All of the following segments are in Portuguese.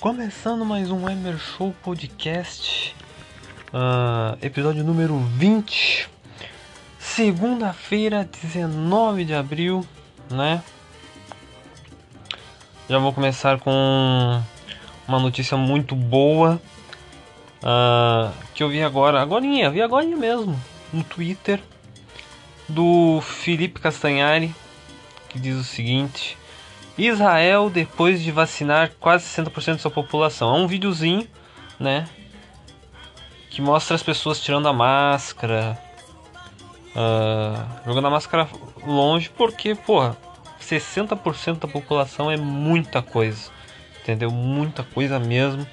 Começando mais um Emer Show Podcast, uh, episódio número 20, segunda-feira, 19 de abril, né? Já vou começar com uma notícia muito boa uh, que eu vi agora, agora vi agora mesmo, no Twitter, do Felipe Castanhari, que diz o seguinte. Israel depois de vacinar quase 60% de sua população. É um videozinho, né? Que mostra as pessoas tirando a máscara, uh, jogando a máscara longe, porque, porra, 60% da população é muita coisa, entendeu? Muita coisa mesmo.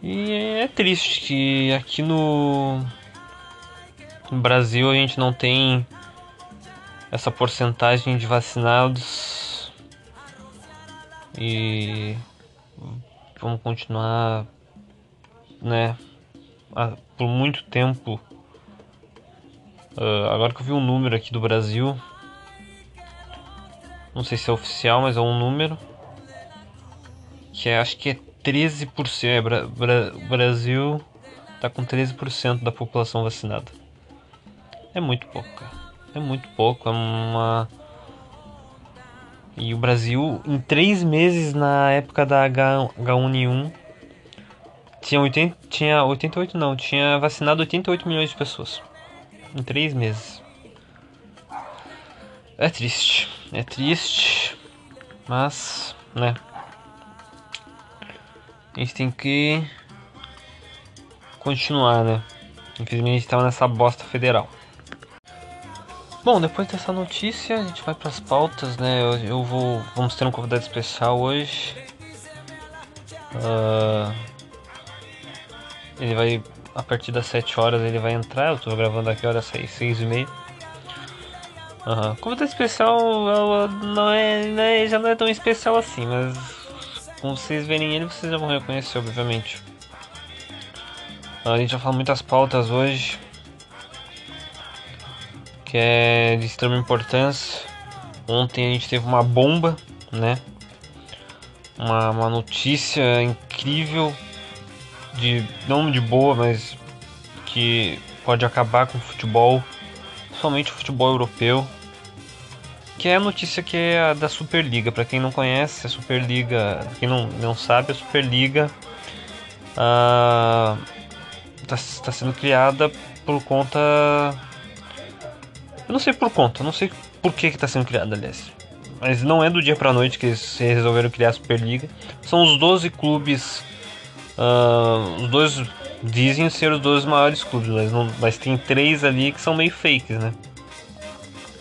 E é triste que aqui no, no Brasil a gente não tem essa porcentagem de vacinados e vamos continuar, né, por muito tempo. Uh, agora que eu vi um número aqui do Brasil, não sei se é oficial, mas é um número que é, acho que é 13%. É, Bra Bra Brasil tá com 13% da população vacinada. É muito pouco, cara. É muito pouco, é uma e o Brasil, em três meses na época da H, H1N1, tinha, 80, tinha 88 não, tinha vacinado 88 milhões de pessoas. Em três meses. É triste, é triste, mas, né. A gente tem que continuar, né. Infelizmente a gente tava nessa bosta federal. Bom, depois dessa notícia, a gente vai para as pautas, né? Eu, eu, vou, vamos ter um convidado especial hoje. Uh, ele vai a partir das 7 horas ele vai entrar. Eu tô gravando aqui horas 6, 6 e meia. Uhum. Convidado especial não é, não é, já não é tão especial assim, mas quando vocês verem ele, vocês já vão reconhecer, obviamente. A gente vai falar muitas pautas hoje que é de extrema importância. Ontem a gente teve uma bomba, né? Uma, uma notícia incrível de não de boa, mas que pode acabar com o futebol, somente o futebol europeu. Que é a notícia que é a da Superliga. Para quem não conhece, a Superliga, quem não, não sabe, a Superliga está ah, tá sendo criada por conta eu não sei por conta, não sei por que está sendo criado, aliás. Mas não é do dia pra noite que eles resolveram criar a Superliga. São os 12 clubes. Uh, os dois dizem ser os 12 maiores clubes, mas, não, mas tem três ali que são meio fakes, né?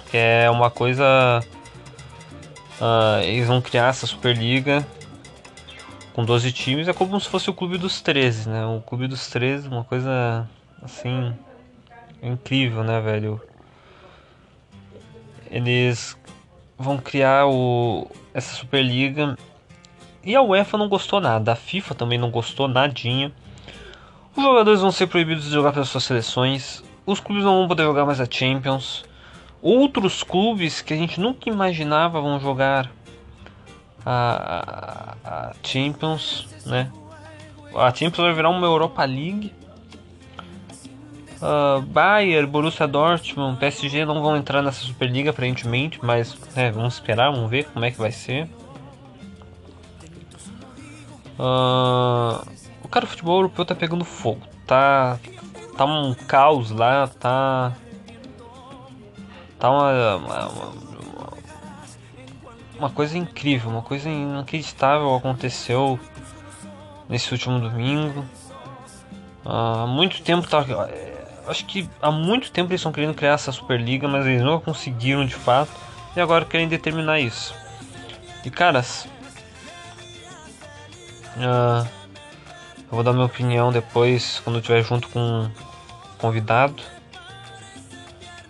Que é uma coisa. Uh, eles vão criar essa Superliga com 12 times. É como se fosse o clube dos 13, né? O clube dos 13, uma coisa assim. incrível, né, velho? Eles vão criar o, essa Superliga. E a UEFA não gostou nada, a FIFA também não gostou nadinha. Os jogadores vão ser proibidos de jogar pelas suas seleções. Os clubes não vão poder jogar mais a Champions. Outros clubes que a gente nunca imaginava vão jogar a, a, a Champions, né? A Champions vai virar uma Europa League. Uh, Bayern, Borussia Dortmund, PSG não vão entrar nessa Superliga aparentemente, mas é, vamos esperar, vamos ver como é que vai ser. Uh, o cara do futebol europeu tá pegando fogo, tá, tá um caos lá, tá, tá uma, uma, uma coisa incrível, uma coisa inacreditável aconteceu nesse último domingo. Uh, há muito tempo tá, acho que há muito tempo eles estão querendo criar essa Superliga, mas eles nunca conseguiram de fato. E agora querem determinar isso. E caras, uh, eu vou dar minha opinião depois quando eu estiver junto com um convidado.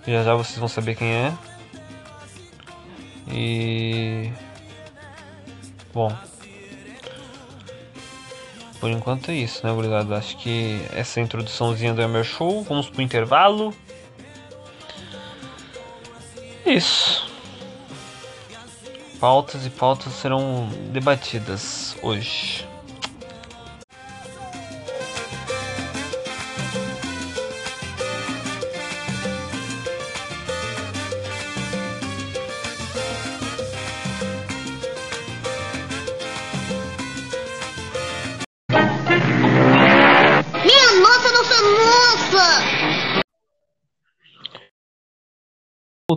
Já já vocês vão saber quem é. E bom, por enquanto é isso, né, obrigado. Acho que essa introduçãozinha do Emer Show. Vamos pro intervalo. Isso. Pautas e pautas serão debatidas hoje.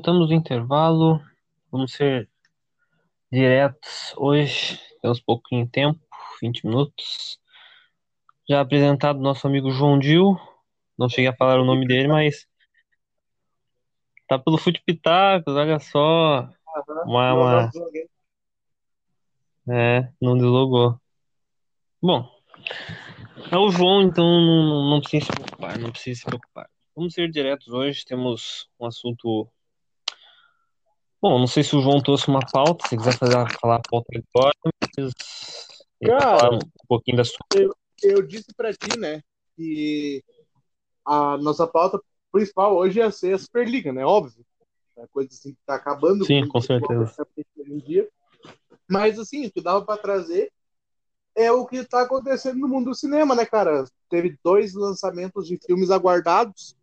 Voltamos do intervalo. Vamos ser diretos hoje. Temos pouquinho tempo, 20 minutos. Já apresentado nosso amigo João Dil. Não cheguei a falar o nome dele, mas tá pelo Fute Pitacos, olha só. Uma, uma... É, não deslogou. Bom, é o João, então não, não precisa se preocupar, não precisa se preocupar. Vamos ser diretos hoje, temos um assunto Bom, não sei se o João trouxe uma pauta, se quiser fazer, falar a pauta agora, mas Cara, um pouquinho da sua. Eu, eu disse para ti, né, que a nossa pauta principal hoje ia ser a Superliga, né? Óbvio. É coisa assim que tá acabando. Sim, com, certeza. Dia. Mas assim, o que dava para trazer é o que tá acontecendo no mundo do cinema, né, cara? Teve dois lançamentos de filmes aguardados.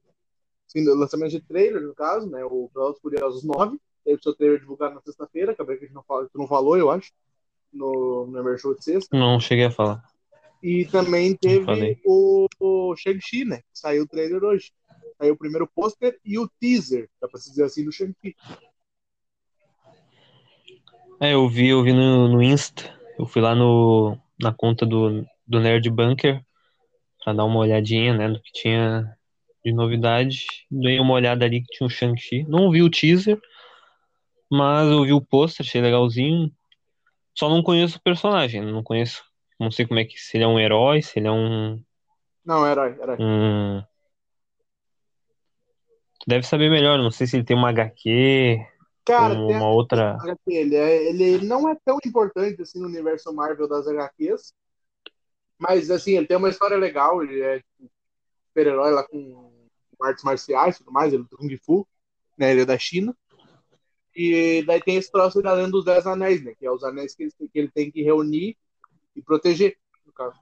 Assim, lançamento de trailer, no caso, né? O Velozes Furiosos 9 Teve seu trailer divulgado na sexta-feira, acabei que a gente não falou, tu não falou, eu acho, no, no Emer Show de sexta. Não, cheguei a falar. E também teve o, o Shang-Chi, né? Saiu o trailer hoje. Saiu o primeiro pôster e o teaser, dá pra se dizer assim, do Shang-Chi. É, eu vi, eu vi no, no Insta. Eu fui lá no, na conta do, do Nerd Bunker pra dar uma olhadinha, né, no que tinha de novidade. Dei uma olhada ali que tinha o Shang-Chi. Não vi o teaser, mas eu vi o pôster, achei legalzinho. Só não conheço o personagem, não conheço. Não sei como é que. Se ele é um herói, se ele é um. Não, herói, herói. Um... Deve saber melhor, não sei se ele tem uma HQ. Cara, tem uma outra. Ele, é, ele não é tão importante assim no universo Marvel das HQs. Mas assim, ele tem uma história legal, ele é tipo, super-herói lá com artes marciais e tudo mais, ele é do Kung Fu, né? Ele é da China. E daí tem esse troço da lenda dos Dez Anéis, né? Que é os anéis que ele, que ele tem que reunir e proteger, no caso.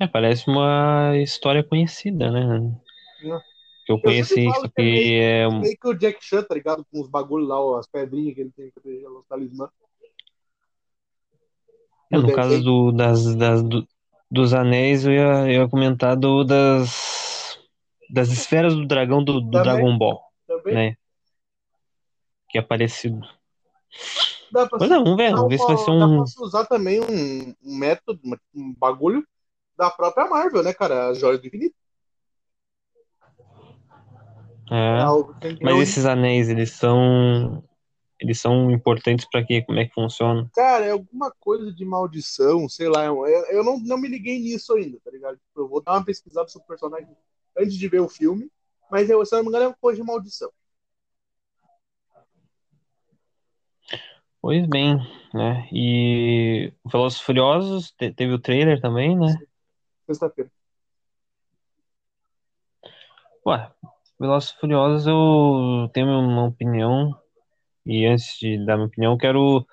É, parece uma história conhecida, né? Eu conheci, isso que é... Meio que o Jack Chan, tá ligado? Com os bagulhos lá, as pedrinhas que ele tem que proteger, os talismãs. É, no caso do, das, das, do, dos anéis, eu ia, eu ia comentar do, das, das esferas do dragão do, do Dragon Ball. Também. Né? Que é parecido. Dá pra pois é, vamos ver, vamos ver se vai ser um. Dá pra usar também um, um método, um bagulho da própria Marvel, né, cara? As joias do infinito. É, é mas esses anéis, eles são. Eles são importantes para quê? Como é que funciona? Cara, é alguma coisa de maldição, sei lá. Eu, eu não, não me liguei nisso ainda, tá ligado? Eu vou dar uma pesquisada sobre o personagem antes de ver o filme. Mas eu, se eu não me engano, é uma coisa de maldição. Pois bem, né? E Velozes Furiosos teve o trailer também, né? Sexta-feira. Ué, Velozes Furiosos eu tenho uma opinião e antes de dar minha opinião, quero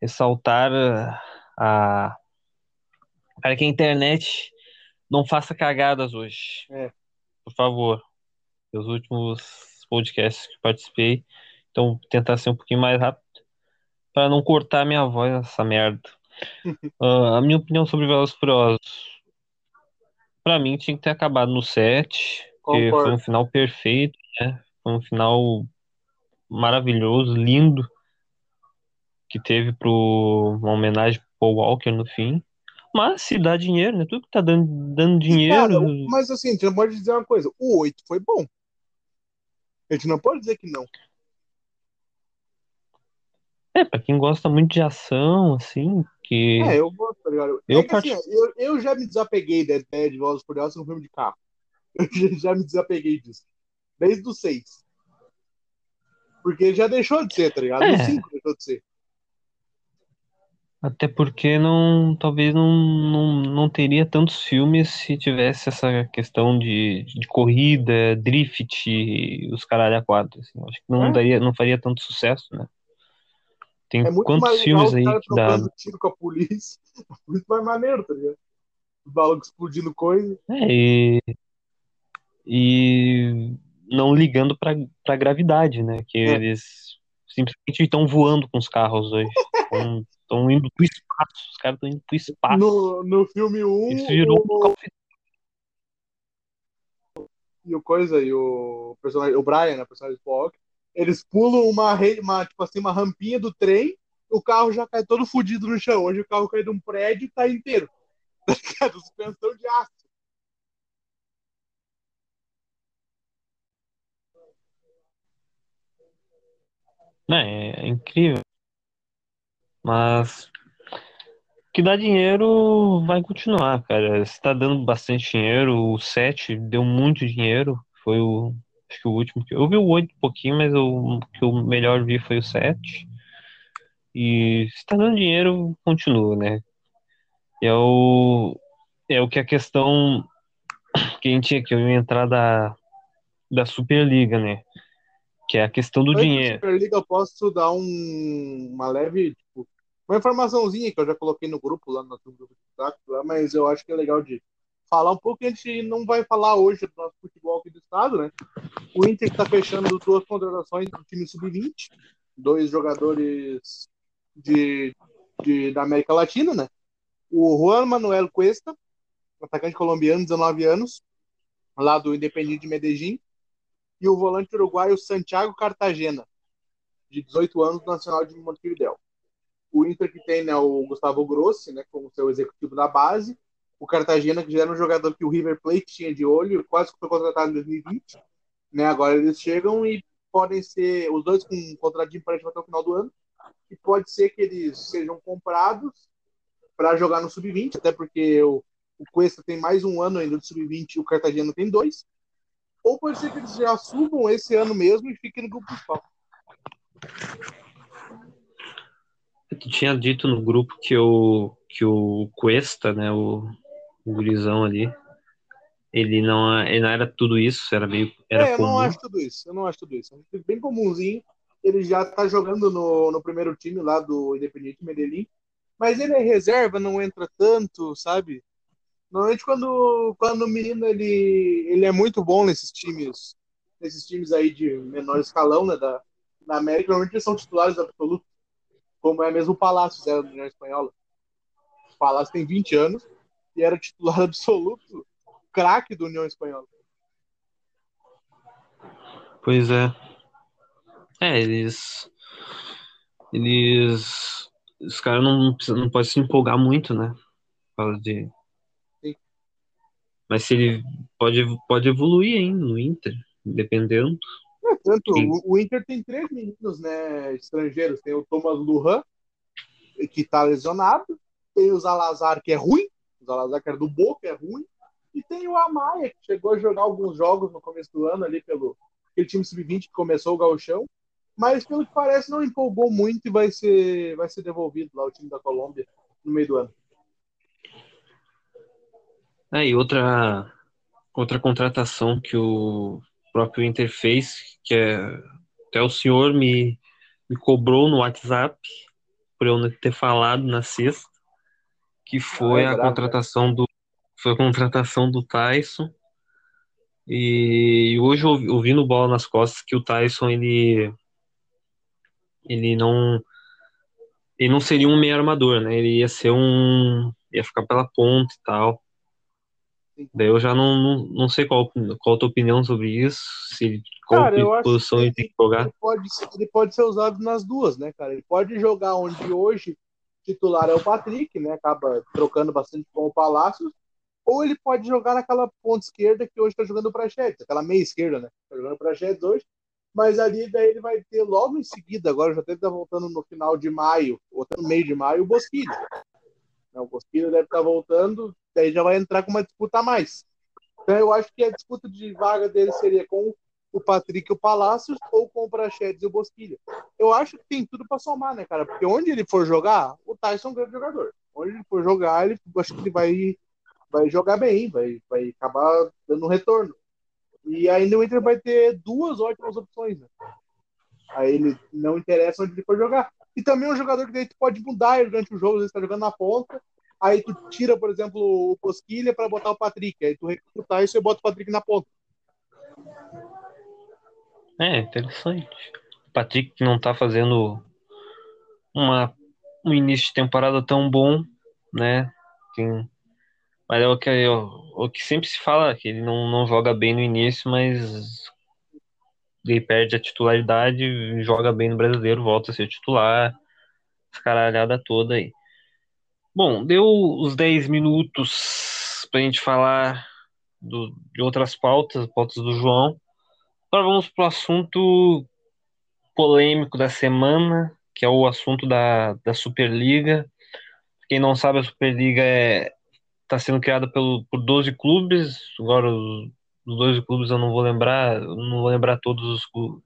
ressaltar a para que a internet não faça cagadas hoje. É. Por favor. Os últimos podcasts que participei. Então, tentar ser um pouquinho mais rápido. Para não cortar minha voz nessa merda. Uh, a minha opinião sobre Velozes e Furiosos. Pra mim, tinha que ter acabado no 7. Que Concordo. foi um final perfeito, né? Foi um final maravilhoso, lindo. Que teve pro, uma homenagem pro Paul Walker no fim. Mas se dá dinheiro, né? Tudo que tá dando, dando dinheiro. cara, mas assim, a gente não pode dizer uma coisa. O 8 foi bom. A gente não pode dizer que não. É, pra quem gosta muito de ação, assim, que. É, eu gosto, tá ligado? Eu é que assim, parti- ó, eu, eu já me desapeguei da ideia de Velozes Furiosos no filme de carro. Eu já- me desapeguei disso. Desde o 6. Porque já deixou de ser, tá ligado? No É. 5 deixou de ser. Até porque não, talvez não, não, não teria tantos filmes se tivesse essa questão de, de corrida, drift, e os caralho a quatro. Assim. Acho que não É. daria, não faria tanto sucesso, né? Tem É quantos filmes aí que dá. tiro com a polícia. Muito mais maneiro, tá ligado? Os malucos explodindo coisa. É, e, e não ligando pra, pra gravidade, né? Que É. eles simplesmente estão voando com os carros hoje. Estão indo pro espaço. Os caras estão indo pro espaço. No, no filme 1, Isso virou um o, Call of e o coisa, e o personagem, o Brian, né, o personagem do Walker, eles pulam uma, re- uma, tipo assim, uma rampinha do trem, o carro já cai todo fudido no chão. Hoje o carro cai de um prédio e tá inteiro. Tá? Suspensão de aço. Né, é incrível. Mas que dá dinheiro vai continuar, cara. Se tá dando bastante dinheiro, o 7 deu muito dinheiro. Foi o. Acho que o último que. Eu vi o 8 um pouquinho, mas o que eu melhor vi foi o 7. E se tá dando dinheiro, continua, né? E é o. É o que a questão que a gente tinha que eu ia entrar da, da Superliga, né? Que é a questão do Antes dinheiro. Superliga, eu posso dar um, uma leve, tipo, uma informaçãozinha que eu já coloquei no grupo lá no grupo do lá, mas eu acho que é legal de falar um pouco a gente não vai falar hoje do nosso futebol aqui do estado, né? O Inter está fechando duas contratações do time sub-20, dois jogadores de, de, da América Latina, né? O Juan Manuel Cuesta, atacante colombiano, 19 anos, lá do Independiente de Medellín, e o volante uruguaio Santiago Cartagena, de 18 anos, do Nacional de Montevideo. O Inter que tem né, o Gustavo Grossi, né, como seu executivo da base, o Cartagena, que já era um jogador que o River Plate tinha de olho, quase que foi contratado em 2020. Né, agora eles chegam e podem ser, os dois com um contrato de empréstimo até o final do ano, e pode ser que eles sejam comprados para jogar no Sub-20, até porque o, o Cuesta tem mais um ano ainda de Sub-20 e o Cartagena tem dois. Ou pode ser que eles já subam esse ano mesmo e fiquem no grupo principal. Tu tinha dito no grupo que o, que o Cuesta, né, o, o gurizão ali, ele não, ele não era tudo isso, era meio era é, eu comum. não acho tudo isso. Eu não acho tudo isso. É um time bem comumzinho. Ele já tá jogando no, no primeiro time lá do Independiente Medellín. Mas ele é reserva, não entra tanto, sabe? Normalmente quando, quando o menino ele, ele é muito bom nesses times, nesses times aí de menor escalão, né, da, da América, normalmente eles são titulares absolutos, como é mesmo o Palácio, União Espanhola. O Palácio tem 20 anos e era titular absoluto, craque do União Espanhola. Pois é. É, eles. Eles. Os caras não, não podem se empolgar muito, né? Por causa de. Sim. Mas se ele pode, pode evoluir ainda no Inter, dependendo. É, tanto o, o Inter tem três meninos, né, estrangeiros. Tem o Thomas Lujan, que tá lesionado. Tem o Zalazar, que é ruim. O Zalazar, que era do Boca, é ruim. E tem o Amaya, que chegou a jogar alguns jogos no começo do ano ali pelo aquele time sub-20 que começou o gauchão. Mas, pelo que parece, não empolgou muito e vai ser, vai ser devolvido lá o time da Colômbia no meio do ano. É, e outra, outra contratação que o próprio Inter fez, que é até o senhor me, me cobrou no WhatsApp por eu ter falado na sexta, que foi Ah, é a contratação do, foi a contratação do Tyson. E hoje ouvindo bola nas costas que o Tyson ele ele não ele não seria um meio armador, né? Ele ia ser um ia ficar pela ponta e tal. Daí eu já não, não, não sei qual, qual a tua opinião sobre isso, se qual Cara, posição ele tem que jogar. Ele pode, ele pode ser usado nas duas, né, cara? Ele pode jogar onde hoje titular é o Patrick, né? Acaba trocando bastante com o Palácios, ou ele pode jogar naquela ponta esquerda que hoje está jogando para Prachetes, aquela meia esquerda, né? Tá jogando para Prachetes hoje, mas ali daí ele vai ter logo em seguida, agora já deve estar voltando no final de maio, ou no meio de maio, o Bosquilha. Né, o Bosquilha deve estar voltando, daí já vai entrar com uma disputa a mais. Então eu acho que a disputa de vaga dele seria com o Patrick e o Palácios ou com o Prachedes e o Bosquilha. Eu acho que tem tudo para somar, né, cara? Porque onde ele for jogar, o Tyson é um grande jogador. Onde ele for jogar, ele acho que ele vai vai jogar bem, vai, vai acabar dando um retorno. E ainda o Inter vai ter duas ótimas opções. Né? Aí ele não interessa onde ele for jogar. E também é um jogador que daí tu pode mudar durante o jogo, você está jogando na ponta, aí tu tira, por exemplo, o Cosquilha para botar o Patrick, aí tu recrutar isso e bota o Patrick na ponta. É, interessante. O Patrick não tá fazendo uma, um início de temporada tão bom, né? Tem mas é o que, é o que sempre se fala, que ele não, não joga bem no início, mas ele perde a titularidade, joga bem no brasileiro, volta a ser titular, escaralhada toda aí. Bom, deu os 10 minutos pra gente falar do, de outras pautas, pautas do João. Agora vamos pro assunto polêmico da semana, que é o assunto da, da Superliga. Quem não sabe, a Superliga é está sendo criada pelo, por 12 clubes. Agora, os, os 12 clubes eu não vou lembrar, não vou lembrar todos os clubes.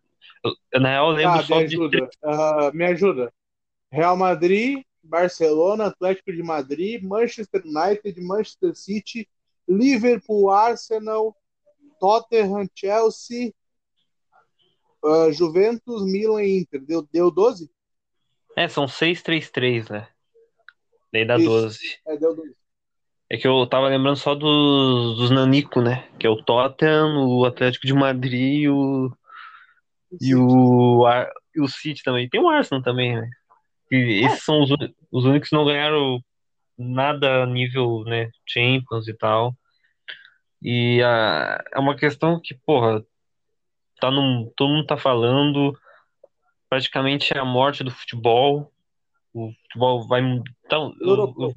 Eu, na real, eu lembro ah, só me ajuda. de. Uh, me ajuda. Real Madrid, Barcelona, Atlético de Madrid, Manchester United, Manchester City, Liverpool, Arsenal, Tottenham, Chelsea, uh, Juventus, Milan e Inter. Deu, deu 12? É, são 6-3-3, né? Daí dá Isso. 12. É, deu 12. É que eu tava lembrando só dos, dos Nanico, né? Que é o Tottenham, o Atlético de Madrid e o. E o, e o City também. Tem o Arsenal também, né? E esses são os, os únicos que não ganharam nada a nível, né? Champions e tal. E a, é uma questão que, porra, tá num, todo mundo tá falando. Praticamente é a morte do futebol. O futebol vai. Então, eu, eu,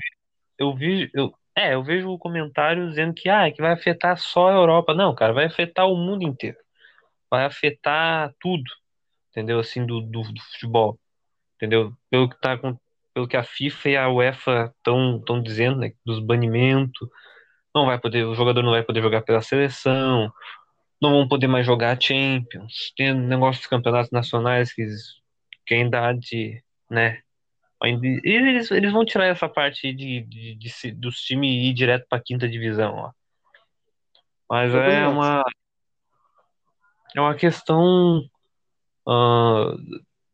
eu vi. Eu, é, eu vejo comentários dizendo que, ah, que vai afetar só a Europa. Não, cara, vai afetar o mundo inteiro. Vai afetar tudo, entendeu? Assim, do, do, do futebol, entendeu? Pelo que, tá, pelo que a FIFA e a UEFA estão dizendo, né? Dos banimentos. Não vai poder, o jogador não vai poder jogar pela seleção, não vão poder mais jogar Champions. Tem negócio dos campeonatos nacionais que, que ainda há de, né? Eles, eles vão tirar essa parte de, de, de, de dos times ir direto para quinta divisão, ó. Mas é uma é uma questão uh,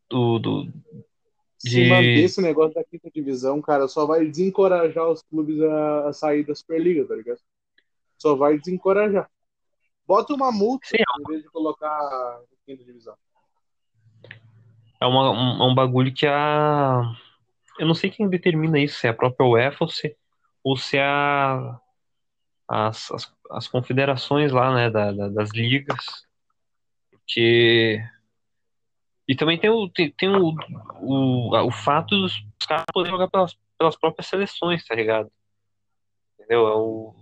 do, do de... Se manter esse negócio da quinta divisão, cara, só vai desencorajar os clubes a, a sair da Superliga, tá ligado? Só vai desencorajar. Bota uma multa Sim. em vez de colocar quinta divisão. É uma, um, é um bagulho que a eu não sei quem determina isso, se é a própria UEFA ou se, ou se é a, as, as, as confederações lá, né, da, da, das ligas. Porque. E também tem o, tem, tem o, o, o fato dos caras poderem jogar pelas, pelas próprias seleções, tá ligado? Entendeu? É o,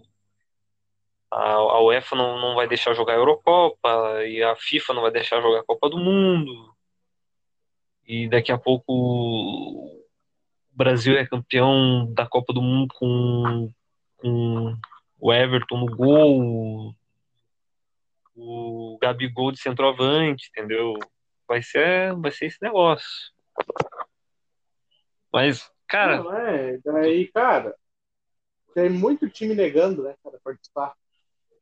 a, a UEFA não, não vai deixar jogar a Eurocopa, e a FIFA não vai deixar jogar a Copa do Mundo. E daqui a pouco Brasil é campeão da Copa do Mundo com, com o Everton no gol, o Gabigol de centroavante, entendeu? Vai ser, vai ser esse negócio. Mas, cara. Não, é, daí, cara, tem muito time negando, né, para participar.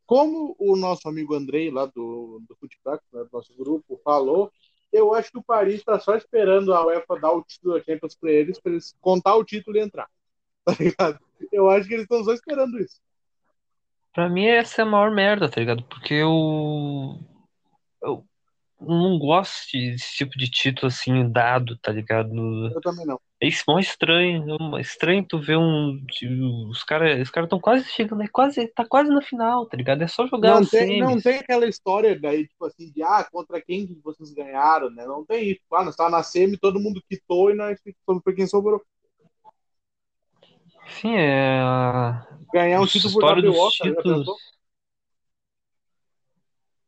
Como o nosso amigo Andrei, lá do, do Futebol, né, do nosso grupo, falou, eu acho que o Paris está só esperando a UEFA dar o título da Champions para eles, para eles contar o título e entrar. Tá ligado? Eu acho que eles estão só esperando isso. Pra mim, essa é a maior merda, tá ligado? Porque eu. Eu não gosto desse tipo de título assim, dado, tá ligado? Eu também não. É isso, mó estranho. É estranho tu ver um. Os caras os cara estão quase chegando, é quase, tá quase na final, tá ligado? É só jogar não tem, não tem aquela história daí, tipo assim, de ah, contra quem vocês ganharam, né? Não tem isso. Ah, nós tava na semi, todo mundo quitou e nós ficamos pra quem sobrou. Sim, é. Ganhar um título por WO, títulos...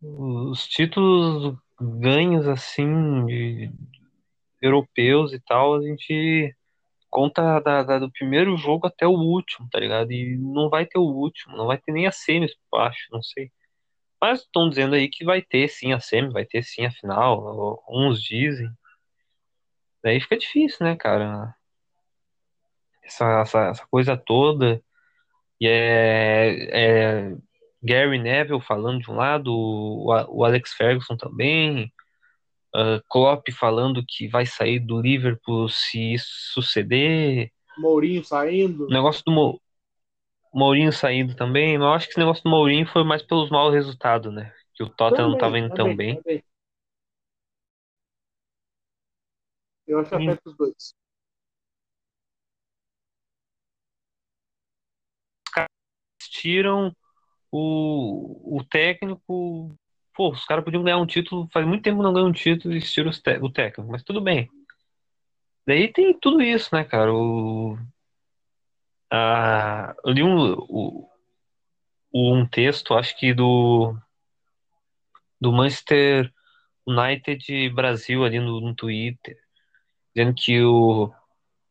Os títulos ganhos, assim, de europeus e tal, a gente conta da, da, do primeiro jogo até o último, tá ligado? E não vai ter o último, não vai ter nem a semis, acho, não sei. Mas estão dizendo aí que vai ter sim a semi, vai ter sim a final, uns dizem. Daí fica difícil, né, cara? Essa, essa, essa coisa toda. E é, é Gary Neville falando de um lado, o, o Alex Ferguson também, uh, Klopp falando que vai sair do Liverpool se isso suceder. Mourinho saindo. O negócio do Mo... Mourinho saindo também, mas eu acho que esse negócio do Mourinho foi mais pelos maus resultados, né? Que o Tottenham também, não estava indo tão bem. Também. Eu acho que afeta os dois. Os caras tiram o, o técnico. Pô, os caras podiam ganhar um título. Faz muito tempo não ganham um título e tiram o técnico, mas tudo bem. Daí tem tudo isso, né, cara? O, a, eu li um, o, um texto, acho que do, do Manchester United Brasil ali no, no Twitter, dizendo que o,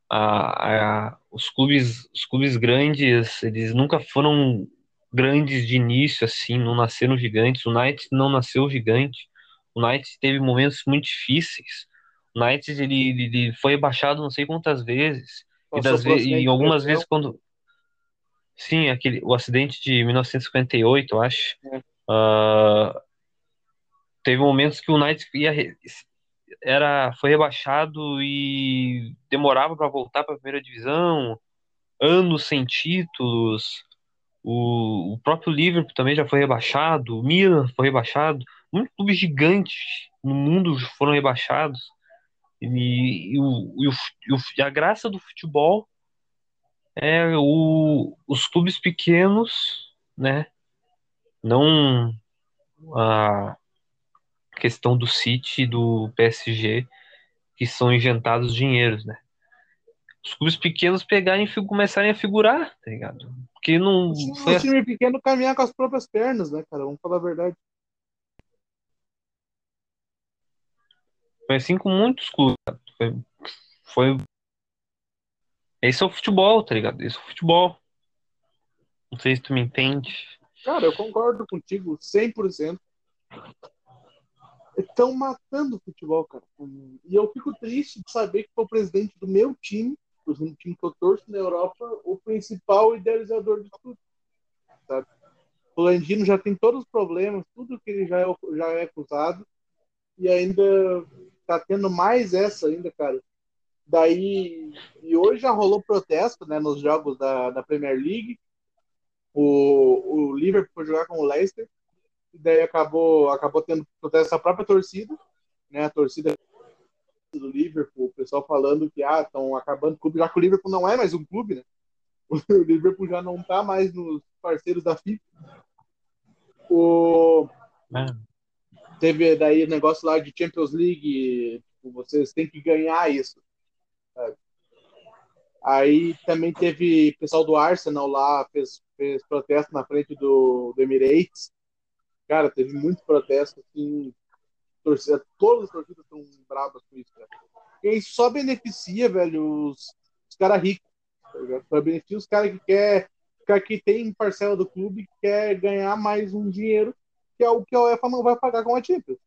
a, a, os clubes os clubes grandes eles nunca foram grandes de início, assim, não nasceram gigantes. O Knight não nasceu gigante. O Knight teve momentos muito difíceis. O Knight ele, ele foi rebaixado não sei quantas vezes. e, das ve e algumas vezes quando. Sim, aquele, o acidente de 1958, eu acho. É. Uh, teve momentos que o Knight ia, era, foi rebaixado e demorava para voltar para a primeira divisão, anos sem títulos. O, o próprio Liverpool também já foi rebaixado, o Milan foi rebaixado, muitos clubes gigantes no mundo foram rebaixados. E, e, o, e, o, e a graça do futebol é o, os clubes pequenos, né? Não a questão do City e do PSG, que são inventados dinheiros, né? Os clubes pequenos pegarem e começarem a figurar, tá ligado? Porque não. O foi o time pequeno caminhar com as próprias pernas, né, cara? Vamos falar a verdade. Foi assim com muitos clubes. Foi, foi. Esse é o futebol, tá ligado? Esse é o futebol. Não sei se tu me entende. Cara, eu concordo contigo 100%. Estão matando o futebol, cara. E eu fico triste de saber que foi o presidente do meu time um time que eu torço na Europa, o principal idealizador de tudo. Sabe? O Landino já tem todos os problemas, tudo que ele já é, já é acusado, e ainda tá tendo mais essa ainda, cara. Daí, e hoje já rolou protesto né, nos jogos da, da Premier League. O, o Liverpool foi jogar com o Leicester, e daí acabou, acabou tendo protesto da própria torcida, né, a torcida do Liverpool, o pessoal falando que ah, estão acabando o clube, já que o Liverpool não é mais um clube, né? O Liverpool já não está mais nos parceiros da FIFA. O... É. Teve daí negócio lá de Champions League, tipo, vocês têm que ganhar isso. Sabe? Aí também teve pessoal do Arsenal lá, fez, fez protesto na frente do, do Emirates. Cara, teve muito protesto, assim, torcida, todas as torcidas estão bravas com isso, cara. E isso só beneficia, velho, os, os caras ricos. Tá só beneficia os caras que quer, cara que tem parcela do clube que quer ganhar mais um dinheiro, que é o que a UEFA não vai pagar com a Champions.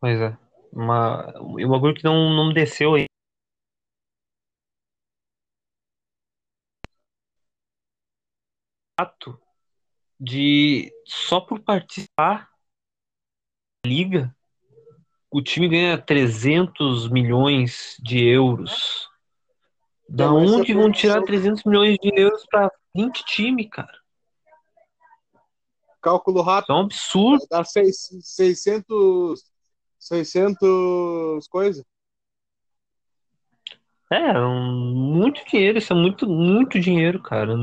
Pois é. Uma, o bagulho que não, não desceu aí. Ato de só por participar liga, o time ganha 300 milhões de euros. Da onde vão tirar 300 milhões de euros 20 times, cara. Cálculo rápido. é um absurdo. Dá seis- 600. 600 coisa. É, um, muito dinheiro, isso é muito, muito dinheiro, cara.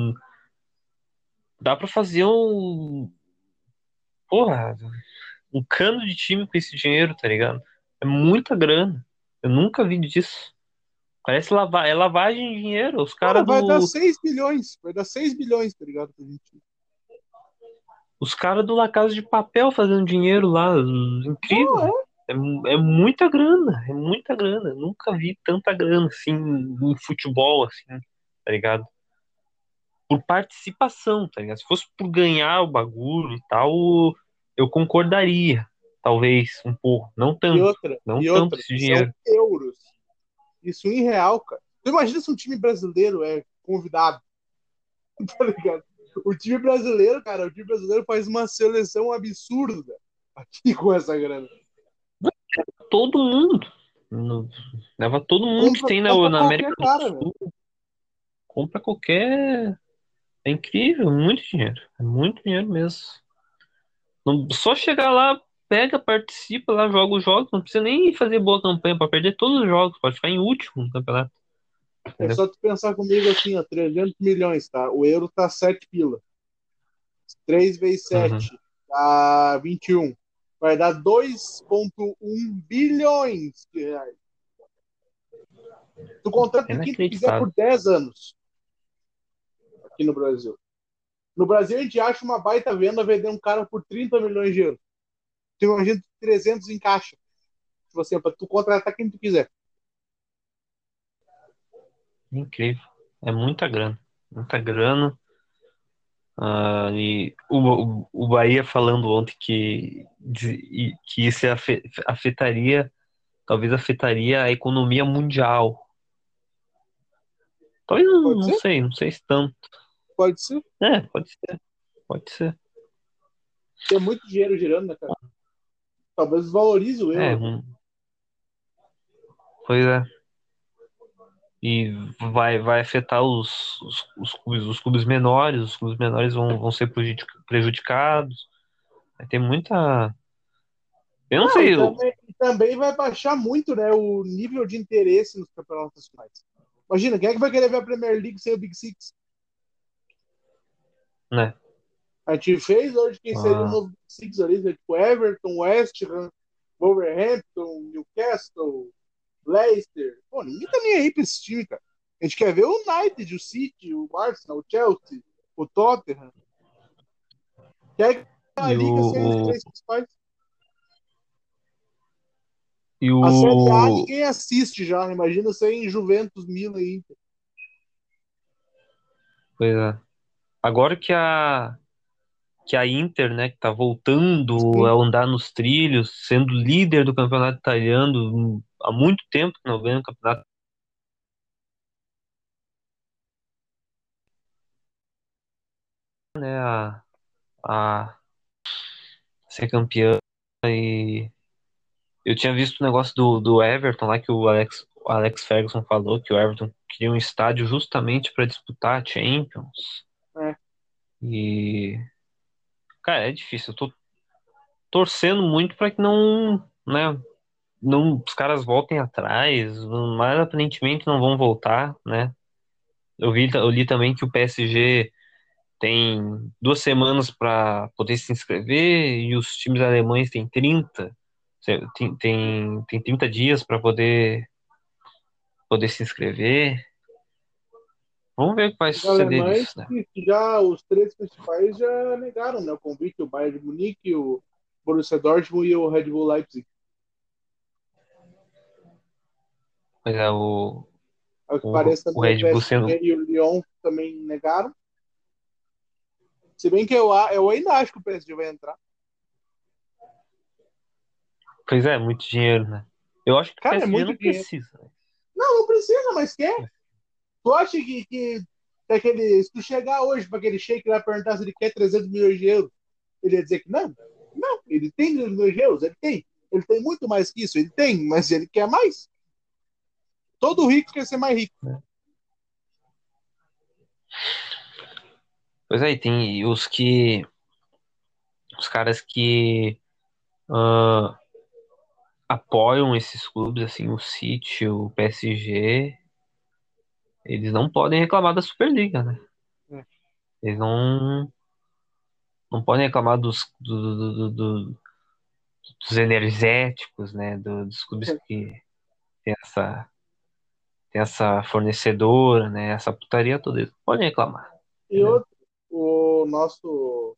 Dá pra fazer um. Porra, um cano de time com esse dinheiro, tá ligado? É muita grana. Eu nunca vi disso. Parece lavar, é lavagem de dinheiro. Os Cara, caras vai do, dar 6 bilhões. Vai dar 6 bilhões, tá ligado? Os cara do La Casa de Papel fazendo dinheiro lá. Incrível. Não, É, é muita grana, é muita grana. Eu nunca vi tanta grana assim em futebol, assim, tá ligado? Por participação, tá ligado? Se fosse por ganhar o bagulho e tal, eu concordaria, talvez, um pouco. Não E tanto. outra, Não e tanto outra, esse dinheiro. são euros. Isso em real, cara. Tu imagina se um time brasileiro é convidado. Tá ligado? O time brasileiro, cara, o time brasileiro faz uma seleção absurda aqui com essa grana. Todo mundo. Leva todo mundo que Compra- tem na, na América do cara, Sul. Compra qualquer. É incrível, muito dinheiro. É muito dinheiro mesmo. Não, só chegar lá, pega, participa lá, joga os jogos. Não precisa nem fazer boa campanha para perder todos os jogos. Pode ficar em último no campeonato. É Entendeu? só tu pensar comigo assim, ó, 300 milhões, tá? O euro tá 7 pila. 3 vezes 7 dá 21. Vai dar 2,1 bilhões de reais. Tu contrata quem tu quiser por 10 anos. Aqui no Brasil. No Brasil, a gente acha uma baita venda vender um cara por 30 milhões de euros. Tu imagina 300 em caixa. Tipo assim, pra tu contratar quem tu quiser. Incrível. É muita grana. Muita grana. Ah, e o, o, o Bahia falando ontem que, de- que isso afe- afetaria, talvez afetaria a economia mundial. Talvez não, Pode não ser? sei, não sei se tanto. Pode ser. É, pode ser. Pode ser. Tem muito dinheiro girando, né, cara? Talvez valorize o É, euro. um- pois é. E vai, vai afetar os, os, os clubes, os clubes menores, os clubes menores vão, vão ser prejudic- prejudicados. Vai ter muita. Eu não Não, sei, eu- também, e também vai baixar muito né, o nível de interesse nos campeonatos nacionais. Imagina, quem é que vai querer ver a Premier League sem o Big Six? Né? A gente fez hoje quem seria o Ah. novo Big Six ali, né? tipo Everton, West Ham, Wolverhampton, Newcastle, Leicester. Pô, ninguém tá nem aí pra esse time, cara. A gente quer ver o United, o City, o Arsenal, o Chelsea, o Tottenham. Quer que a liga o- sem as o- três principais? E A Série A o. ninguém assiste já. Imagina sem Juventus, Milan e Inter. Pois é. Agora que a. Que a Inter, né, que tá voltando Sim. a andar nos trilhos, sendo líder do campeonato italiano há muito tempo que não ganha o campeonato. Né, a, a ser campeã e eu tinha visto o negócio do, do Everton lá que o Alex, o Alex Ferguson falou que o Everton queria um estádio justamente para disputar a Champions. É. E cara, é difícil. Eu tô torcendo muito para que não, né, não os caras voltem atrás, mas aparentemente não vão voltar, né? Eu vi, eu li também que o PSG tem duas semanas para poder se inscrever e os times alemães têm 30. Tem, tem, tem 30 dias para poder poder se inscrever. Vamos ver o que vai Os suceder alemães, disso, né? já os três principais já negaram né, o convite: o Bayern de Munique, o Borussia Dortmund e o Red Bull Leipzig. Mas é o, Ao que O- parece o Red Bull sendo- e o Lyon também negaram. Se bem que eu, eu ainda acho que o PSG vai entrar. pois é, muito dinheiro, né? Eu acho que Cara, o é PSG muito não dinheiro. precisa. né? Não, não precisa, mas quer. Tu acha que, que, que aquele, se tu chegar hoje para aquele shake lá perguntar se ele quer 300 milhões de euros, ele ia dizer que não? Não, ele tem 300 milhões de euros, ele tem. Ele tem muito mais que isso, ele tem, mas ele quer mais. Todo rico quer ser mais rico. Pois é, e tem os que. Os caras que ah, apoiam esses clubes, assim, o City, o PSG, eles não podem reclamar da Superliga, né? É. Eles não. Não podem reclamar dos, do- do- do- do- dos energéticos, né? do- dos clubes que tem essa, tem essa fornecedora, né? Essa putaria toda. Eles não podem reclamar. E outro, o nosso.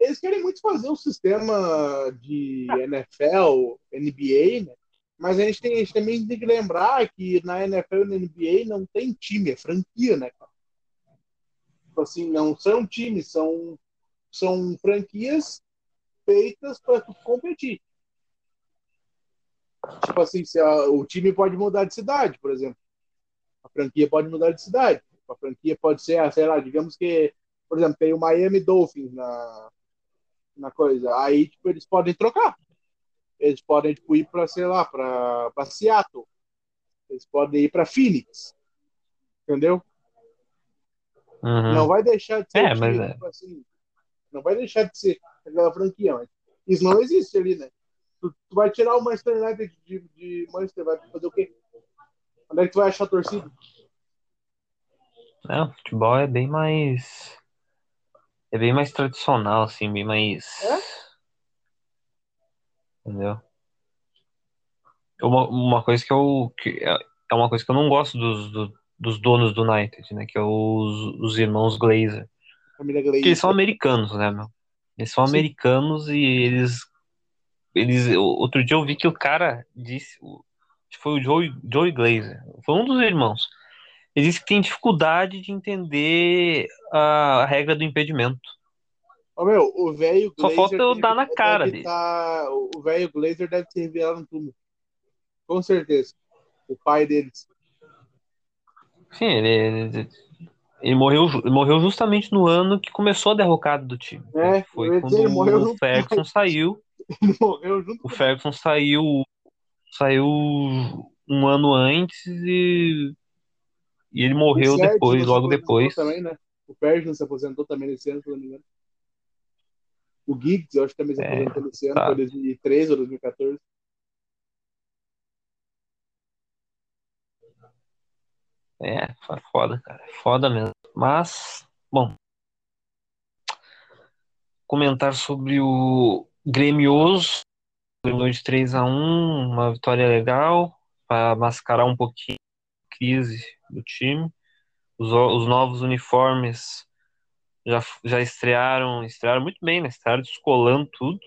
Eles querem muito fazer um sistema de NFL, NBA, né? Mas a gente, tem, a gente também tem que lembrar que na NFL e na NBA não tem time, é franquia, né, cara? Tipo assim, não são times, são, são franquias feitas para competir. Tipo assim, se a- o time pode mudar de cidade, por exemplo. A franquia pode mudar de cidade. A franquia pode ser, ah, sei lá, digamos que, por exemplo, tem o Miami Dolphins na, na coisa. Aí, tipo, eles podem trocar. Eles podem, tipo, ir para, sei lá, para Seattle. Eles podem ir para Phoenix. Entendeu? Uhum. Não vai deixar de ser É, time, mas é. tipo assim, não vai deixar de ser aquela franquia, mas isso não existe ali, né? Tu, tu vai tirar o Manchester United de, de Manchester, vai fazer o quê? Onde é que tu vai achar a torcida? Não, futebol é bem mais. É bem mais tradicional, assim, bem mais. É? Entendeu? Uma, uma coisa que eu. Que é é uma coisa que eu não gosto dos, do- dos donos do United, né? Que é os, os irmãos Glazer. Família Porque eles Glazer. são americanos, né, meu? Eles são Sim. americanos e eles. Eles. Outro dia eu vi que o cara disse. que foi o Joey, Joey Glazer. Foi um dos irmãos. Ele disse que tem dificuldade de entender a, a regra do impedimento. Ô, meu, o velho Só Glazer falta eu dar na cara tá- o velho Glazer deve se revelar no túmulo. Com certeza. O pai deles. Sim, ele, ele, ele morreu, ele morreu justamente no ano que começou a derrocada do time. É, Foi quando ele morreu o junto Ferguson saiu. Ele morreu junto O Ferguson saiu, saiu um ano antes e, e ele morreu depois, logo depois. Também, né? O Ferguson se aposentou também nesse ano, se não me engano. O Giggs, eu acho que também se É, aposentou nesse ano, tá. foi 2013 ou 2014. É, foi foda, cara. Foda mesmo. Mas, bom. Comentar sobre o Grêmioso. Ganhou de 3 a 1 uma vitória legal, para mascarar um pouquinho a crise do time. Os, os novos uniformes já, já estrearam, estrearam muito bem, né? Estrearam descolando tudo.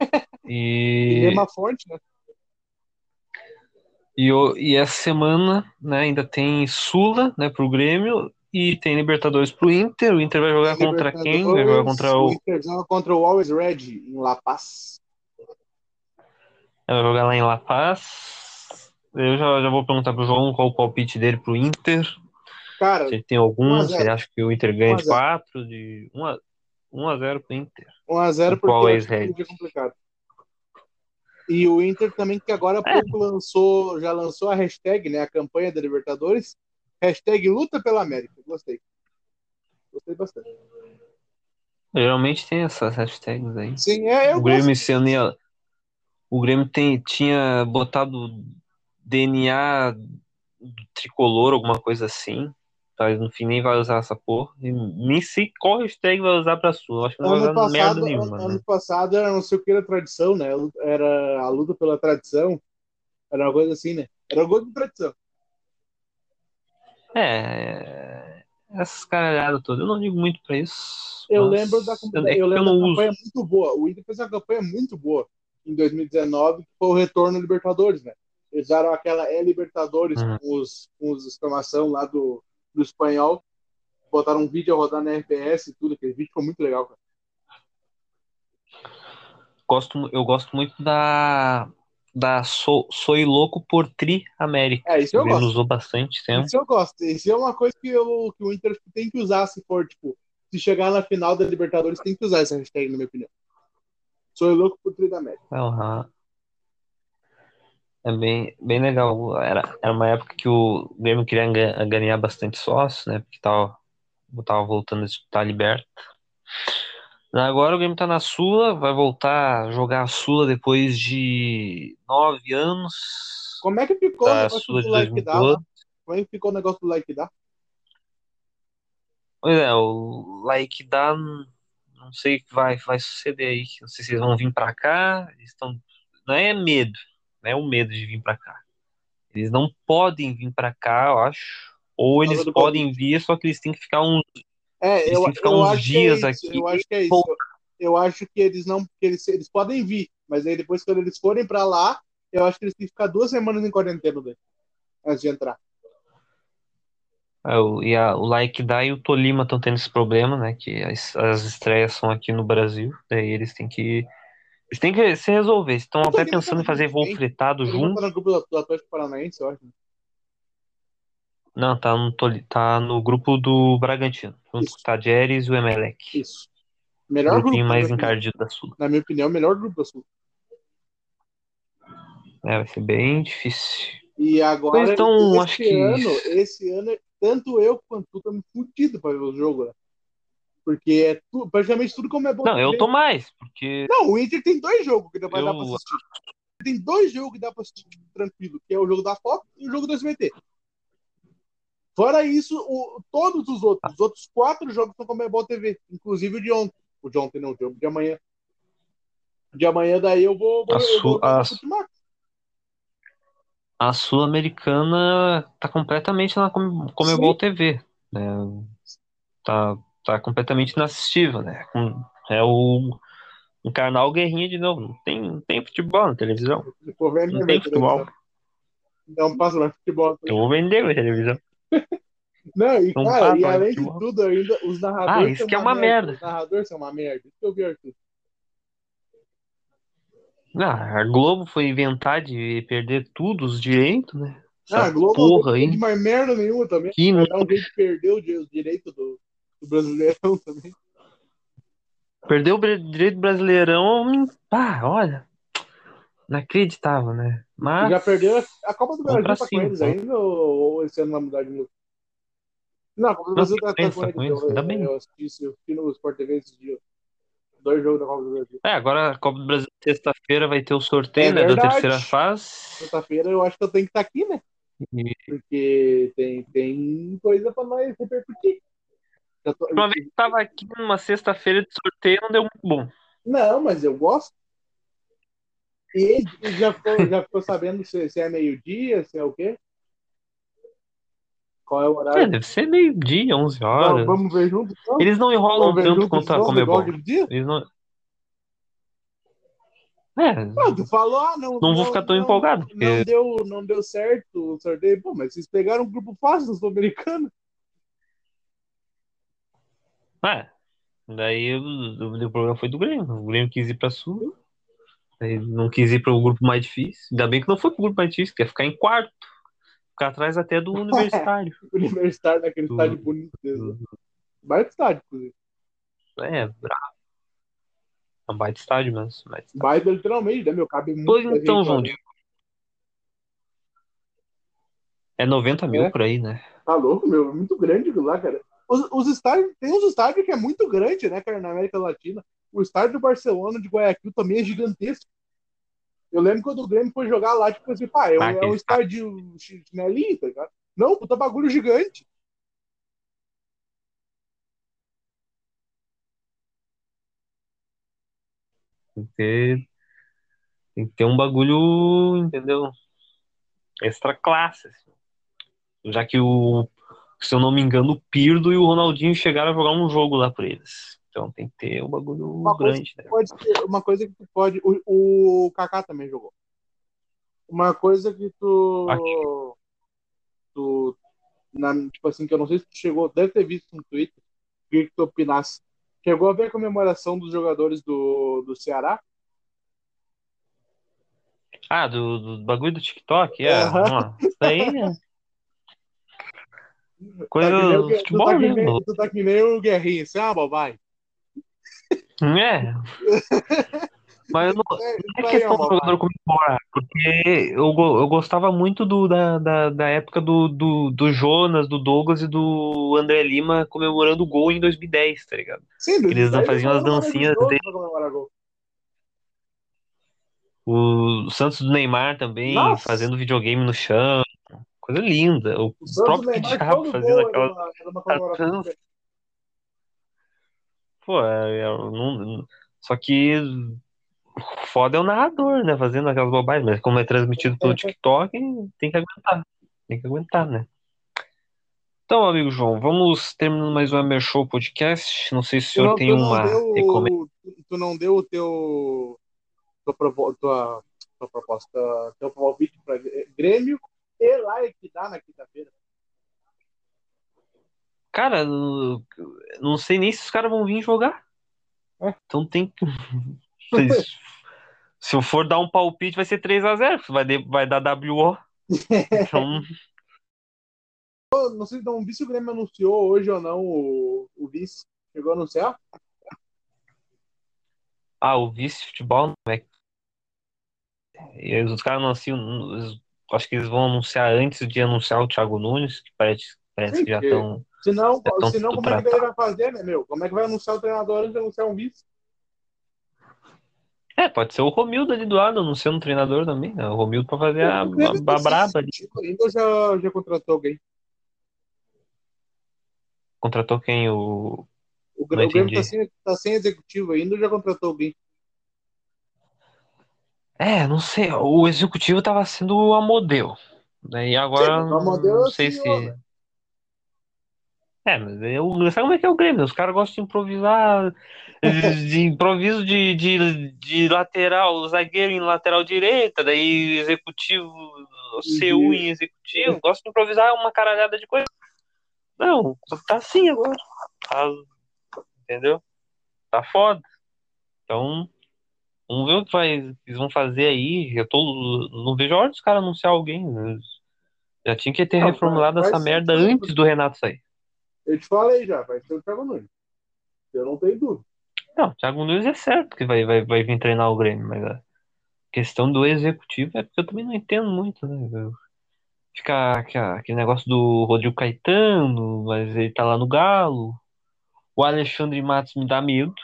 E E, Gema Fonte, né? e, o- e essa semana, né, ainda tem Sula, né, pro Grêmio e tem Libertadores pro Inter. O Inter vai jogar contra quem? Vai jogar contra o o, Inter joga contra o Always Red em La Paz. vai jogar lá em La Paz. Eu já, já vou perguntar pro João qual o palpite dele pro Inter. Cara, ele tem algum, 1 a 0. ele acha que o Inter ganha 1 a de 0. 4, de 1 a, 1 a 0 pro Inter. 1x0 O porque eu Always acho que é complicado. E o Inter também, que agora há É. pouco lançou, já lançou a hashtag, né? A campanha da Libertadores. Hashtag luta pela América. Gostei. Gostei bastante. Geralmente tem essas hashtags aí. Sim, é, eu O Grêmio gosto. ano ia- o Grêmio tem, tinha botado DNA tricolor, alguma coisa assim. Mas no fim nem vai usar essa porra. E nem sei qual hashtag vai usar pra sua. Acho que não vai Ano usar merda passado, nenhuma, ano né? passado era não sei o que era tradição, né? Era a luta pela tradição. Era uma coisa assim, né? Era um gol de tradição. É. Essas caralhadas todas. Eu não ligo muito pra isso. Eu mas lembro da, é que eu lembro não da uso. campanha muito boa. O Inter fez uma campanha muito boa em 2019, que foi o retorno Libertadores, né? Eles usaram aquela é Libertadores Uhum. com, os, com os exclamação lá do, do espanhol. Botaram um vídeo a rodar na RPS e tudo. Aquele vídeo ficou muito legal, cara. Gosto, eu gosto muito da. Da Sou, Soy Louco por Tri América. É, isso eu gosto. usou bastante tempo. Isso eu gosto. Isso é uma coisa que, eu, que o Inter tem que usar se for, tipo, se chegar na final da Libertadores, tem que usar essa hashtag, na minha opinião. Sou louco por Tri da América. Uhum. É bem, bem legal. Era, era uma época que o Grêmio queria ga- ganhar bastante sócio, né? Porque tava, tava voltando a disputar a Liberta. Agora o Grêmio tá na Sula, vai voltar a jogar a Sula depois de nove anos. Como é que ficou o Da negócio Sula do like dá? 2012. lá? Como é que ficou o negócio do like dá? Pois é, o like dá. Não sei o que vai, vai suceder aí. Não sei se eles vão vir pra cá. Eles estão. Não é medo, não é o medo de vir pra cá. Eles não podem vir pra cá, eu acho. Ou eles podem vir, só que eles têm que ficar uns, É, eu, ficar eu uns que dias é isso, aqui. Eu acho que é isso. Eu, eu acho que eles não. Que eles, eles podem vir, mas aí depois, quando eles forem pra lá, eu acho que eles têm que ficar duas semanas em quarentena daí, antes de entrar. É, e a- o Like dá e o Tolima estão tendo esse problema, né? Que as, as estreias são aqui no Brasil. Daí eles têm que. Eles têm que se resolver. Estão até pensando em fazer grupo voo fretado junto. tá no grupo do, Atlético Paranaense, eu acho. Não, tá no, tá no grupo do Bragantino, junto com o Tadieres e o Emelec. Isso. Melhor grupo, Grupinho na mais encardido da Sul. na minha opinião, o melhor grupo da Sul. É, vai ser bem difícil. E agora, então, esse acho que- ano, esse ano, tanto eu quanto tu estamos fudidos pra ver o jogo, né? Porque é tu, praticamente tudo como é bom. Não, eu tô mais, porque. Não, o Inter tem dois jogos que dá pra, Eu- dar pra assistir. Tem dois jogos que dá pra assistir tranquilo, que é o jogo da Fox e o jogo do SBT. Fora isso, o- todos os outros, os outros quatro jogos estão com a Comebol TV, inclusive o de ontem. O de ontem não, o jogo de amanhã. De amanhã daí eu vou, vou, A eu vou a- a Sul-Americana tá completamente na Com- Comebol TV, né? Tá, tá completamente inassistível, né? É o encarnar o Guerrinha de novo. Não tem, não tem futebol na televisão. Depois vem Não minha tem futebol. televisão. Não passa mais futebol. Eu vou vender a televisão. Não, e Não cara, e além de futebol. tudo ainda, os narradores Ah, isso que é uma merda. Os narradores são uma merda. Isso que eu vi, Arthur. Ah, a Globo foi inventar de perder tudo, os direitos, né? Essa Ah, a Globo porra não tem mais merda nenhuma também. Que Vai dar um jeito de perder o di- o direito do, do Brasileirão também. Perdeu o direito brasileirão. hum, Ah, olha. Inacreditável, né? Mas. Já perdeu a Copa do Brasil tá com cima, eles vamos. ainda ou, ou esse ano vai mudar de novo? Não, a Copa do Brasil tá tá, com eles, com com eles. eles, Eu, ainda bem. eu assisti, eu assisti no Sport TV esses dias. Dois jogos da Copa do Brasil. É, agora a Copa do Brasil, sexta-feira, vai ter o sorteio, É né? Da terceira fase. Sexta-feira eu acho que eu tenho que estar aqui, né? E Porque tem, tem coisa pra nós repercutir. Tô- uma vez que tava aqui numa sexta-feira de sorteio, não deu muito bom. Não, mas eu gosto. E já ficou, já ficou sabendo se, se é meio-dia, se é o quê? Qual é o É, horário? deve ser meio-dia, 11 horas. Vamos, vamos ver junto, então? Eles não enrolam Vamos tanto quanto a Comebol. Eles não. É, Não, tu falou, ah, não. não vou ficar tão não, empolgado, Não porque deu, não deu certo o sorteio. Pô, mas vocês pegaram um grupo fácil, sul-americano. É, daí o, o, o problema foi do Grêmio. O Grêmio quis ir pra Sul, aí não quis ir pro grupo mais difícil. Ainda bem que não foi pro grupo mais difícil, que ia ficar em quarto. Ficar atrás até do Universitário. Universitário naquele Do- estádio bonito. do- Baita estádio, inclusive. É, bravo. É um baita estádio mesmo. Mas... Baita literalmente, né, meu? Cabe muito. Pois então, João Diego. É 90 mil É. por aí, né? Tá louco, meu? É muito grande lá, cara. Os, os estádios, tem uns estádios que é muito grande, né, cara, na América Latina. O estádio do Barcelona de Guayaquil também é gigantesco. Eu lembro quando o Grêmio foi jogar lá, tipo assim, pá, é é um estádio chinelinho, tá ligado? Não, puta bagulho gigante. Tem que ter, tem que ter um bagulho, entendeu? Extra classe. assim. Já que o, se eu não me engano, o Pirdo e o Ronaldinho chegaram a jogar um jogo lá por eles. Então tem que ter um bagulho Uma coisa grande, né? Pode uma coisa que tu pode. O, o Kaká também jogou. Uma coisa que tu. Tu. Na, tipo assim, que eu não sei se tu chegou, deve ter visto no Twitter, queria que tu opinasse. Chegou a ver a comemoração dos jogadores do, do Ceará? Ah, do, do bagulho do TikTok? É, ó, isso daí é coisa tá do tu, futebol, tá né? nem, tu tá que nem o Guerrinho, assim, ah, vai. É. Mas eu não, isso é, não isso é é questão uma do jogador bobagem. comemorar, porque eu, eu gostava muito do, da, da, da época do, do, do Jonas, do Douglas e do André Lima comemorando o gol em 2010, tá ligado? Sim, eles 2010 é faziam as dancinhas dele. O Santos do Neymar também Nossa, fazendo videogame no chão. Coisa linda. O próprio Diabo fazendo era aquela. uma, era uma comemoração. Pô, é, é, não- só que o foda é o narrador, né? Fazendo aquelas bobagens, mas como é transmitido pelo TikTok, tem que aguentar. Tem que aguentar, né? Então, amigo João, vamos terminando mais um Show Podcast. Não sei se o senhor não, tem uma recomendação. tu, não deu o teu, tua, tua, tua proposta, teu palpite para Grêmio e lá é que dá na quinta-feira. Cara, não sei nem se os caras vão vir jogar. É. Então tem que. Se- eu for dar um palpite, vai ser 3x0. Vai, de- vai dar WO. Então, Não sei, se o Grêmio anunciou hoje ou não o, o vice. Chegou a anunciar? ah, o vice-futebol, não é? E os caras anunciam. Acho que eles vão anunciar antes de anunciar o Thiago Nunes, que parece, parece Sim, que já estão. Senão, É tão senão como é que ele vai fazer, né, meu? Como é que vai anunciar o treinador antes de anunciar um vice? É, pode ser o Romildo ali do lado, anunciando o treinador também. né? O Romildo pra fazer a, Grêmio a, tá a braba ali. ainda já, já contratou alguém? Contratou quem? O. O, Não Grêmio- o Grêmio tá sem, tá sem executivo ainda ou já contratou alguém? É, não sei. O executivo tava sendo a modelo. Né? E agora Sim, o é não o sei se. né? É, mas eu, sabe como é que é o Grêmio? Os caras gostam de improvisar, de, de improviso de, de, de lateral, zagueiro em lateral direita, daí executivo, CU em executivo, gosta de improvisar uma caralhada de coisa. Não, tá assim agora. Tá- entendeu? Tá foda. Então, vamos ver o que vai, eles vão fazer aí. Eu tô, não vejo a hora dos caras anunciar alguém. né? Já tinha que ter Não, reformulado essa merda antes do Renato sair. Eu te falei já, vai ser o Thiago Nunes. Eu não tenho dúvida. Não, o Thiago Nunes é certo que vai, vai, vai vir treinar o Grêmio, mas a questão do executivo é porque eu também não entendo muito, né? Eu- Fica aquela- aquele negócio do Rodrigo Caetano, mas ele tá lá no Galo. O Alexandre Matos me dá medo.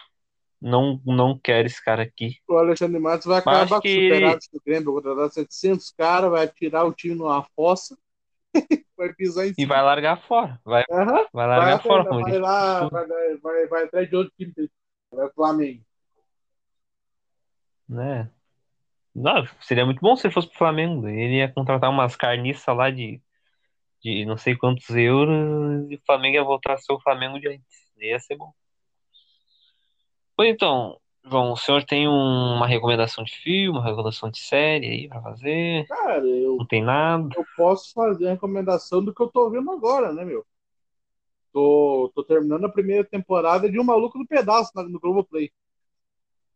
Não, não quero esse cara aqui. O Alexandre Matos vai Mas acabar com que os superados do Grêmio, vai contratar 700 caras, vai tirar o time numa fossa, vai pisar em E cima. vai largar fora. Vai, vai Vai, largar até- fora, vai ele lá, vai, vai, vai, vai atrás de outro time, vai pro Flamengo. né? Não, seria muito bom se ele fosse pro Flamengo. Ele ia contratar umas carniças lá de, de não sei quantos euros e o Flamengo ia voltar a ser o Flamengo de antes. Ia ser bom. Pois então, João, o senhor tem um- uma recomendação de filme, uma recomendação de série aí pra fazer? Cara, eu, Não tem nada? eu posso fazer a recomendação do que eu tô vendo agora, né, meu? Tô, tô terminando a primeira temporada de Um Maluco no Pedaço no Globoplay.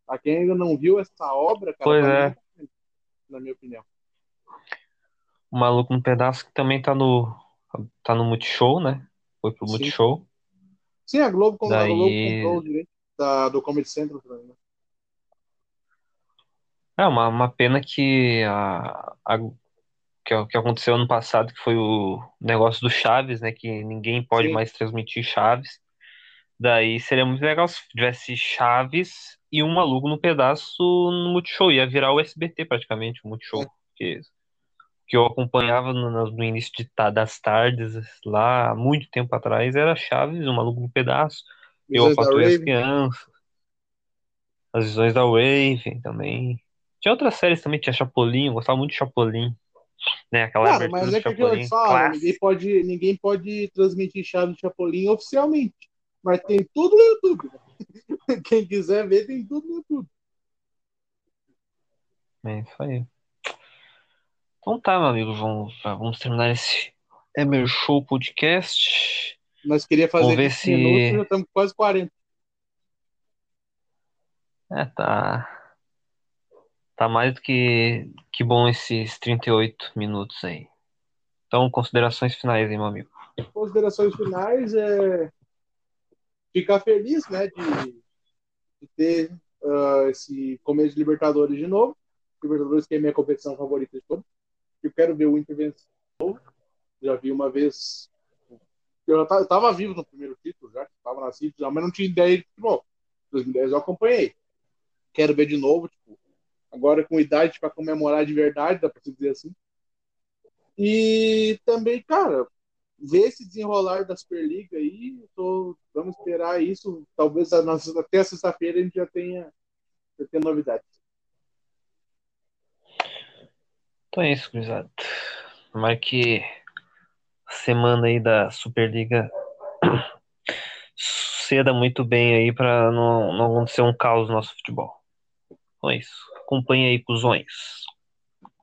Pra quem ainda não viu essa obra, cara, Pois é. muito a pena, na minha opinião. O Maluco no Pedaço que também tá no, tá no Multishow, né? Foi pro Sim. Multishow. Sim, a Globo, a Daí- Globo comprou o direito da, do Comedy Central também, né? É uma, uma pena que a, a que, que aconteceu ano passado, que foi o negócio do Chaves, né? Que ninguém pode Sim. mais transmitir Chaves. Daí seria muito legal se tivesse Chaves e um maluco no pedaço no Multishow. Ia virar o SBT praticamente, o Multishow. É. Que, que eu acompanhava no, no- início de, das tardes, lá muito tempo atrás, era Chaves, um maluco no pedaço. Eu, a Visões da Patrulha das Raven. Crianças. As Visões da Raven também. Tinha outras séries também, tinha Chapolin, eu gostava muito de Chapolin. Né? Aquela Cara, abertura mas é que Chapolin fala, clássica. ninguém pode, ninguém pode transmitir Chaves do Chapolin oficialmente. Mas tem tudo no YouTube. né? Quem quiser ver, tem tudo no YouTube. É isso aí. Então tá, meu amigo, vamos, vamos terminar esse Emer Show Podcast. Nós queria fazer Vamos ver 20 se- minutos, já estamos quase 40. É, tá. Tá mais do que, que bom esses 38 minutos aí. Então, considerações finais aí, meu amigo. Considerações finais é ficar feliz, né, de, de ter uh, esse começo de Libertadores de novo. Libertadores que é minha competição favorita de todas. Eu quero ver o Inter vencer de novo. Já vi uma vez. Eu estava vivo no primeiro título, já estava na CIT, mas não tinha ideia de futebol. 2010 eu acompanhei. Quero ver de novo, tipo, agora com idade para comemorar de verdade, dá para se dizer assim. E também, cara, ver esse desenrolar da Superliga aí, tô, vamos esperar isso. Talvez a nossa, até sexta-feira a gente já tenha, já tenha novidades. Então é isso, Cruzado. Tomara que semana aí da Superliga suceda muito bem aí para não, não acontecer um caos no nosso futebol. Então é isso. Acompanhe aí, cuzões.